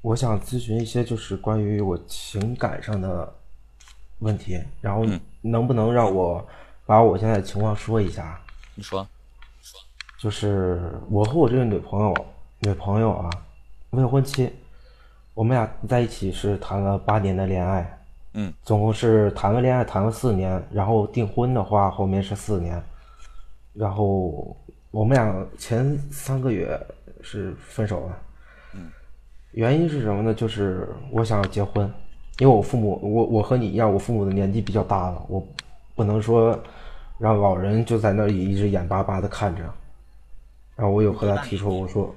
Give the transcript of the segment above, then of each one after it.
我想咨询一些就是关于我情感上的问题，然后能不能让我把我现在的情况说一下？你说，就是我和我这个女朋友，女朋友啊，未婚妻，我们俩在一起是谈了八年的恋爱，嗯，总共是谈了恋爱谈了四年，然后订婚的话后面是四年，然后我们俩前三个月是分手了。原因是什么呢？就是我想要结婚，因为我父母，我我和你一样，我父母的年纪比较大了，我不能说让老人就在那里一直眼巴巴的看着。然后我有和他提出，我说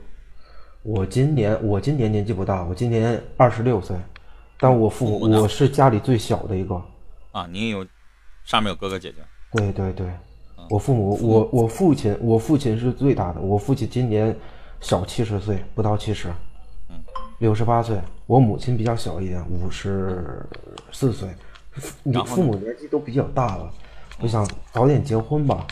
我今年我今年年纪不大，我今年二十六岁，但我父母我是家里最小的一个。啊，你也有上面有哥哥姐姐？对对对，我父母我我父亲我父亲是最大的，我父亲今年小七十岁，不到七十。六十八岁，我母亲比较小一点，五十四岁。你父母年纪都比较大了，我想早点结婚吧。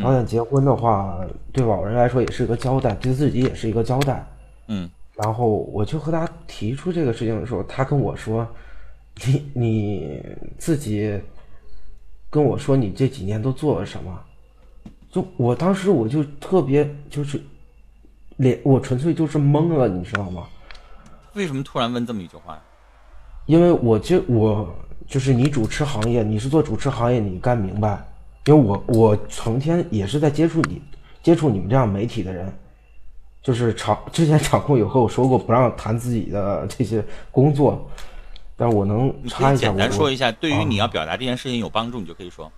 早点结婚的话，对老人来说也是一个交代，对自己也是一个交代。嗯。然后我就和他提出这个事情的时候，他跟我说：“你你自己跟我说你这几年都做了什么？”就我当时我就特别就是脸，我纯粹就是懵了，你知道吗？为什么突然问这么一句话呀？因为我就我就是你主持行业，你是做主持行业，你该明白。因为我我成天也是在接触你，接触你们这样媒体的人，就是场之前场控有和我说过不让谈自己的这些工作，但是我能插一下，简单说一下，对于你要表达这件事情有帮助，你就可以说。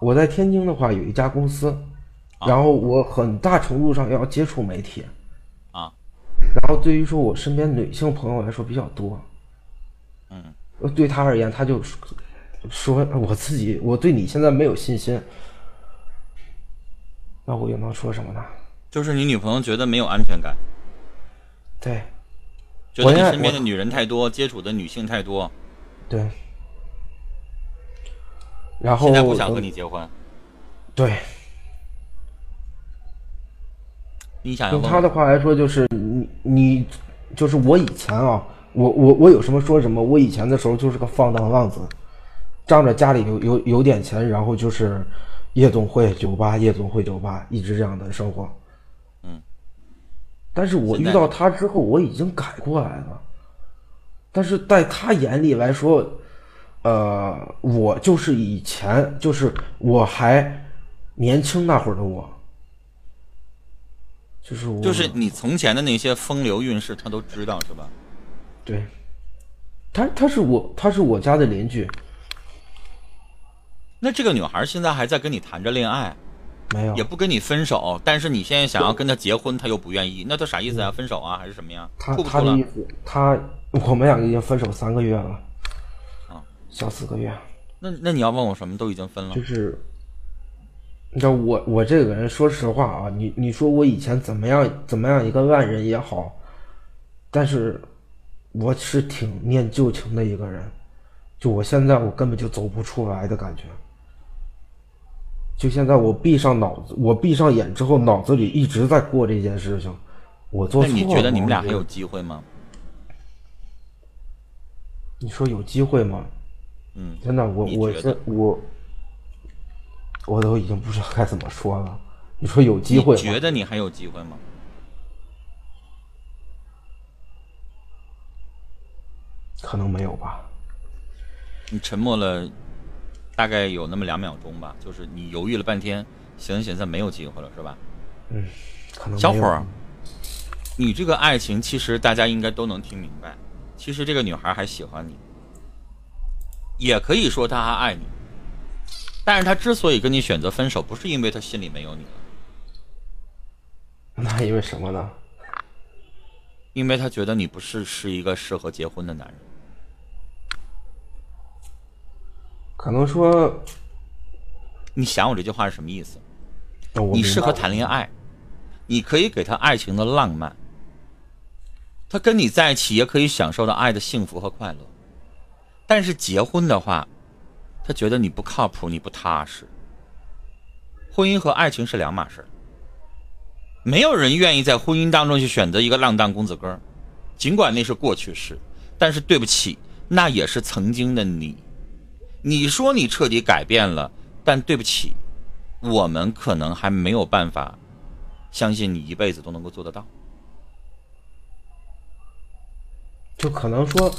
我在天津的话有一家公司，然后我很大程度上要接触媒体。然后对于说我身边女性朋友来说比较多，嗯，对他而言，他就说我自己我对你现在没有信心，那我又能说什么呢？就是你女朋友觉得没有安全感，对，觉得你身边的女人太多，接触的女性太多，对，然后现在不想和你结婚，对。你想用他的话来说，就是你你，就是我以前啊，我我我有什么说什么。我以前的时候就是个放荡浪子，仗着家里有有有点钱，然后就是夜总会、酒吧、夜总会、酒吧，一直这样的生活。嗯。但是我遇到他之后，我已经改过来了。但是在他眼里来说，呃，我就是以前，就是我还年轻那会儿的我。就是就是你从前的那些风流韵事，他都知道是吧？对，他他是我他是我家的邻居。那这个女孩现在还在跟你谈着恋爱，没有，也不跟你分手，但是你现在想要跟她结婚，她又不愿意，那她啥意思啊？分手啊，还是什么呀？她她的意思，他我们两个已经分手三个月了，啊，小四个月。那那你要问我什么？都已经分了，就是。你知道我我这个人，说实话啊，你你说我以前怎么样怎么样一个烂人也好，但是我是挺念旧情的一个人，就我现在我根本就走不出来的感觉，就现在我闭上脑子，我闭上眼之后，脑子里一直在过这件事情，我做错了。你觉得你们俩还有机会吗？你说有机会吗？嗯，真的，我我这我。我都已经不知道该怎么说了。你说有机会？你觉得你还有机会吗？可能没有吧。你沉默了，大概有那么两秒钟吧。就是你犹豫了半天，寻思寻思没有机会了，是吧？嗯，可能。小伙儿，你这个爱情其实大家应该都能听明白。其实这个女孩还喜欢你，也可以说她还爱你。但是他之所以跟你选择分手，不是因为他心里没有你了，那因为什么呢？因为他觉得你不是是一个适合结婚的男人。可能说，你想我这句话是什么意思？你适合谈恋爱，你可以给他爱情的浪漫，他跟你在一起也可以享受到爱的幸福和快乐，但是结婚的话。他觉得你不靠谱，你不踏实。婚姻和爱情是两码事没有人愿意在婚姻当中去选择一个浪荡公子哥尽管那是过去式，但是对不起，那也是曾经的你。你说你彻底改变了，但对不起，我们可能还没有办法相信你一辈子都能够做得到。就可能说，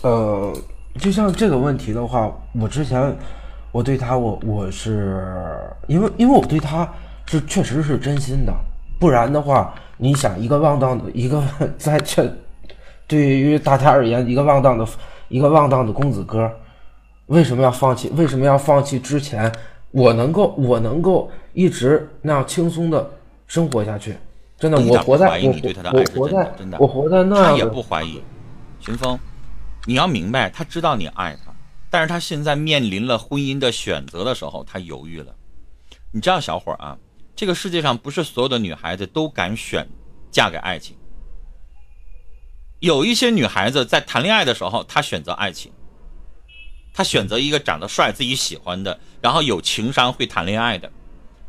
呃，就像这个问题的话，我之前我对他，我我是因为因为我对他是确实是真心的，不然的话，你想一个浪荡的一个在这，对于大家而言，一个浪荡的一个浪荡的公子哥。为什么要放弃？为什么要放弃？之前我能够，我能够一直那样轻松的生活下去，真的，我活在我我活在我活在那样他也不怀疑。秦风，你要明白，他知道你爱他，但是他现在面临了婚姻的选择的时候，他犹豫了。你知道，小伙啊，这个世界上不是所有的女孩子都敢选嫁给爱情，有一些女孩子在谈恋爱的时候，她选择爱情。他选择一个长得帅、自己喜欢的，然后有情商、会谈恋爱的，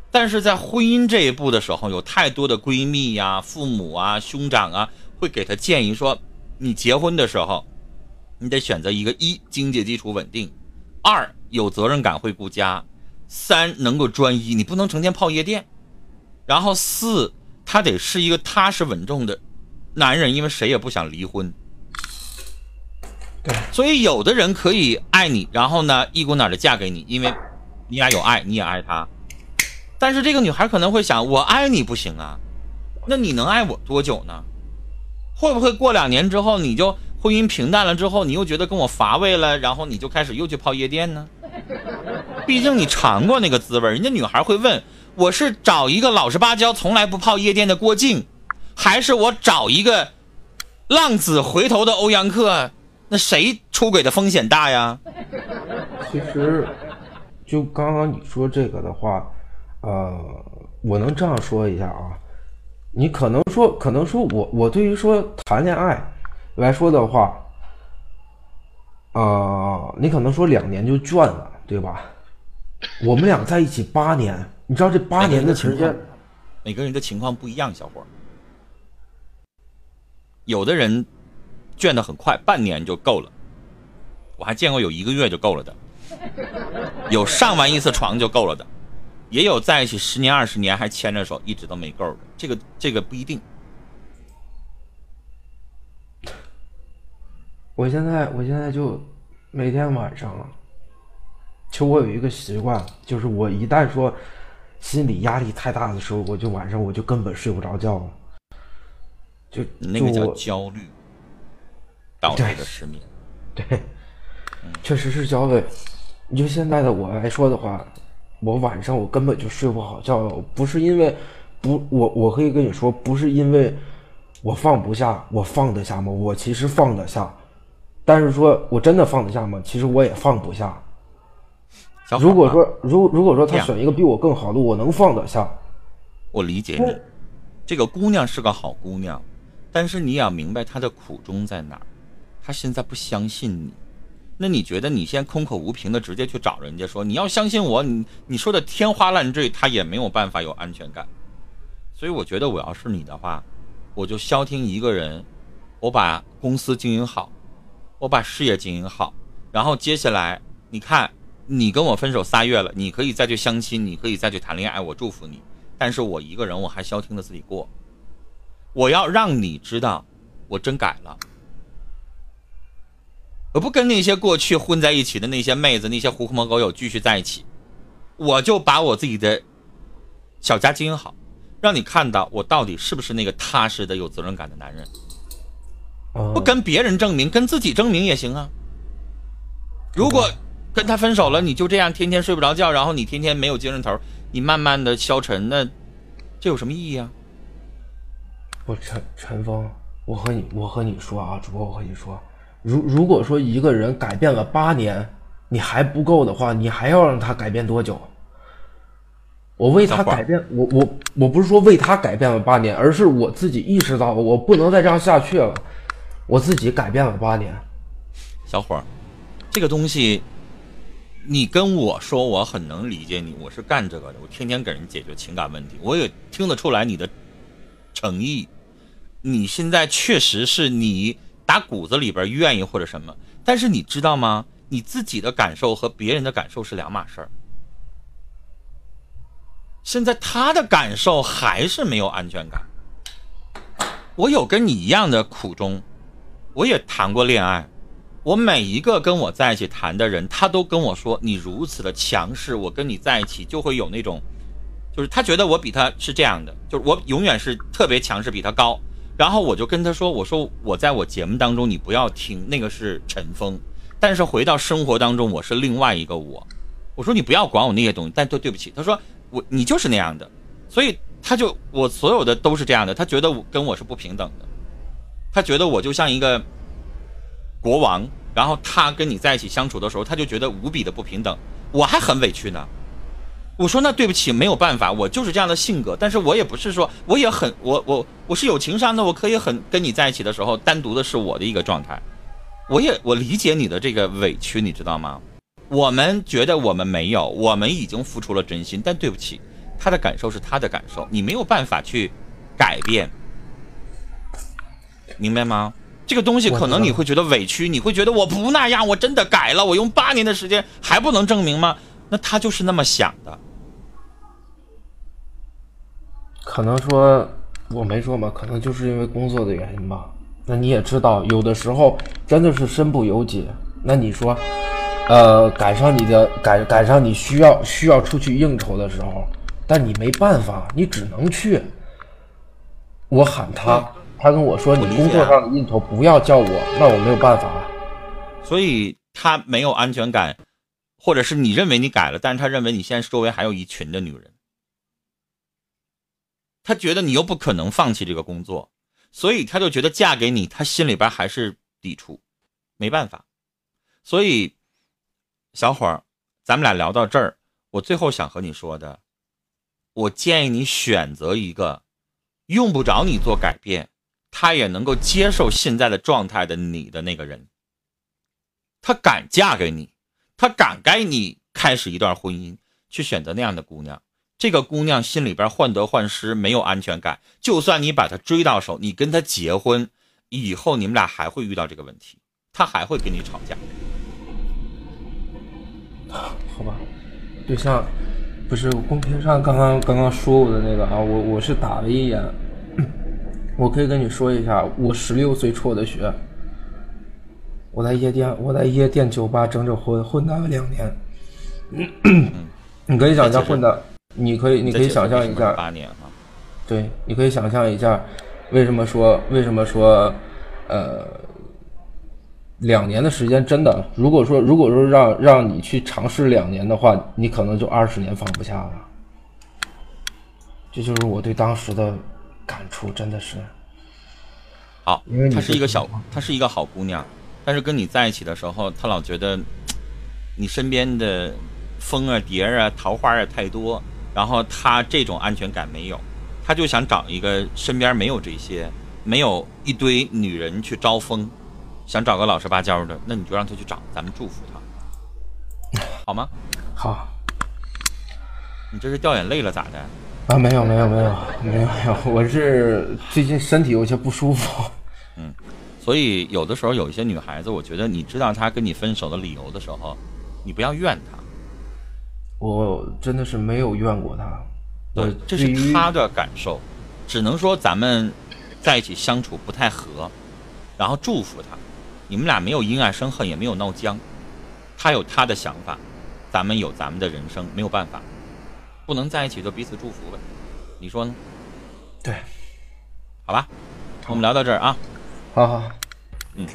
但是在婚姻这一步的时候，有太多的闺蜜呀、父母啊、兄长啊，会给他建议说：你结婚的时候，你得选择一个一经济基础稳定，二有责任感、会顾家，三能够专一，你不能成天泡夜店，然后四他得是一个踏实稳重的男人，因为谁也不想离婚。所以有的人可以爱你，然后呢一股脑的嫁给你，因为你俩有爱，你也爱他。但是这个女孩可能会想，我爱你不行啊，那你能爱我多久呢？会不会过两年之后，你就婚姻平淡了之后，你又觉得跟我乏味了，然后你就开始又去泡夜店呢？毕竟你尝过那个滋味，人家女孩会问，我是找一个老实巴交、从来不泡夜店的郭靖，还是我找一个浪子回头的欧阳克？那谁出轨的风险大呀？其实，就刚刚你说这个的话，呃，我能这样说一下啊。你可能说，可能说我我对于说谈恋爱来说的话，啊，你可能说两年就倦了，对吧？我们俩在一起八年，你知道这八年的时间，每个人的情况不一样，小伙有的人。倦的很快，半年就够了。我还见过有一个月就够了的，有上完一次床就够了的，也有在一起十年二十年还牵着手一直都没够的。这个这个不一定。我现在我现在就每天晚上，其实我有一个习惯，就是我一旦说心理压力太大的时候，我就晚上我就根本睡不着觉了。就那个叫焦虑。导致的失眠，对，确实是焦虑。你就现在的我来说的话，我晚上我根本就睡不好觉，不是因为不，我我可以跟你说，不是因为我放不下，我放得下吗？我其实放得下，但是说我真的放得下吗？其实我也放不下。如果说，如如果说他选一个比我更好的，我能放得下。我理解你，这个姑娘是个好姑娘，但是你要明白她的苦衷在哪儿。她现在不相信你，那你觉得你先空口无凭的直接去找人家说你要相信我，你你说的天花乱坠，她也没有办法有安全感。所以我觉得我要是你的话，我就消停一个人，我把公司经营好，我把事业经营好，然后接下来你看你跟我分手仨月了，你可以再去相亲，你可以再去谈恋爱，我祝福你。但是我一个人我还消停的自己过，我要让你知道我真改了。我不跟那些过去混在一起的那些妹子、那些狐朋狗友继续在一起，我就把我自己的小家经营好，让你看到我到底是不是那个踏实的、有责任感的男人。不跟别人证明，跟自己证明也行啊。如果跟他分手了，你就这样天天睡不着觉，然后你天天没有精神头，你慢慢的消沉，那这有什么意义啊？我陈陈峰，我和你我和你说啊，主播，我和你说。如如果说一个人改变了八年，你还不够的话，你还要让他改变多久？我为他改变，我我我不是说为他改变了八年，而是我自己意识到我不能再这样下去了，我自己改变了八年。小伙儿，这个东西，你跟我说，我很能理解你，我是干这个的，我天天给人解决情感问题，我也听得出来你的诚意。你现在确实是你打骨子里边愿意或者什么，但是你知道吗？你自己的感受和别人的感受是两码事儿。现在他的感受还是没有安全感。我有跟你一样的苦衷，我也谈过恋爱，我每一个跟我在一起谈的人，他都跟我说你如此的强势，我跟你在一起就会有那种，就是他觉得我比他是这样的，就是我永远是特别强势，比他高。然后我就跟他说，我说我在我节目当中你不要听那个是陈峰，但是回到生活当中我是另外一个我，我说你不要管我那些东西，但对对不起，他说。我你就是那样的，所以他就我所有的都是这样的，他觉得我跟我是不平等的，他觉得我就像一个国王，然后他跟你在一起相处的时候，他就觉得无比的不平等，我还很委屈呢。我说那对不起，没有办法，我就是这样的性格，但是我也不是说我也很我我我是有情商的，我可以很跟你在一起的时候，单独的是我的一个状态，我也我理解你的这个委屈，你知道吗？我们觉得我们没有，我们已经付出了真心，但对不起，他的感受是他的感受，你没有办法去改变，明白吗？这个东西可能你会觉得委屈，你会觉得我不那样，我真的改了，我用八年的时间还不能证明吗？那他就是那么想的。可能说我没说嘛，可能就是因为工作的原因吧。那你也知道，有的时候真的是身不由己。那你说？呃，赶上你的赶赶上你需要需要出去应酬的时候，但你没办法，你只能去。我喊他，他跟我说：“你工作上的应酬不要叫我。”那我没有办法。所以他没有安全感，或者是你认为你改了，但是他认为你现在周围还有一群的女人，他觉得你又不可能放弃这个工作，所以他就觉得嫁给你，他心里边还是抵触，没办法，所以。小伙儿，咱们俩聊到这儿，我最后想和你说的，我建议你选择一个用不着你做改变，他也能够接受现在的状态的你的那个人。他敢嫁给你，他敢跟你开始一段婚姻，去选择那样的姑娘。这个姑娘心里边患得患失，没有安全感。就算你把她追到手，你跟她结婚以后，你们俩还会遇到这个问题，她还会跟你吵架。好吧，对象不是公屏上刚刚刚刚说我的那个啊，我我是打了一眼，我可以跟你说一下，我十六岁辍的学，我在夜店，我在夜店酒吧整整混混了两年，你可以想象混的，你可以你可以想象一下，八年哈，对，你可以想象一下，为什么说为什么说，呃。两年的时间真的，如果说如果说让让你去尝试两年的话，你可能就二十年放不下了。这就是我对当时的感触，真的是。好，她是一个小，她是一个好姑娘，但是跟你在一起的时候，她老觉得你身边的风啊、蝶啊、桃花啊太多，然后她这种安全感没有，她就想找一个身边没有这些，没有一堆女人去招风。想找个老实巴交的，那你就让她去找，咱们祝福她，好吗？好。你这是掉眼泪了咋的？啊，没有没有没有没有没有，我是最近身体有些不舒服。嗯，所以有的时候有一些女孩子，我觉得你知道她跟你分手的理由的时候，你不要怨她。我真的是没有怨过她。对，这是她的感受，只能说咱们在一起相处不太合，然后祝福她。你们俩没有因爱生恨，也没有闹僵，她有她的想法，咱们有咱们的人生，没有办法，不能在一起就彼此祝福呗，你说呢？对，好吧，我们聊到这儿啊，好好，嗯，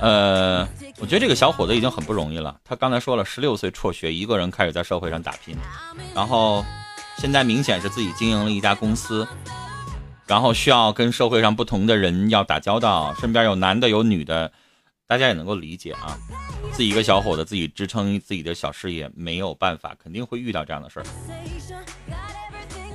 呃，我觉得这个小伙子已经很不容易了，他刚才说了，十六岁辍学，一个人开始在社会上打拼，然后现在明显是自己经营了一家公司。然后需要跟社会上不同的人要打交道，身边有男的有女的，大家也能够理解啊。自己一个小伙子自己支撑自己的小事业，没有办法，肯定会遇到这样的事儿。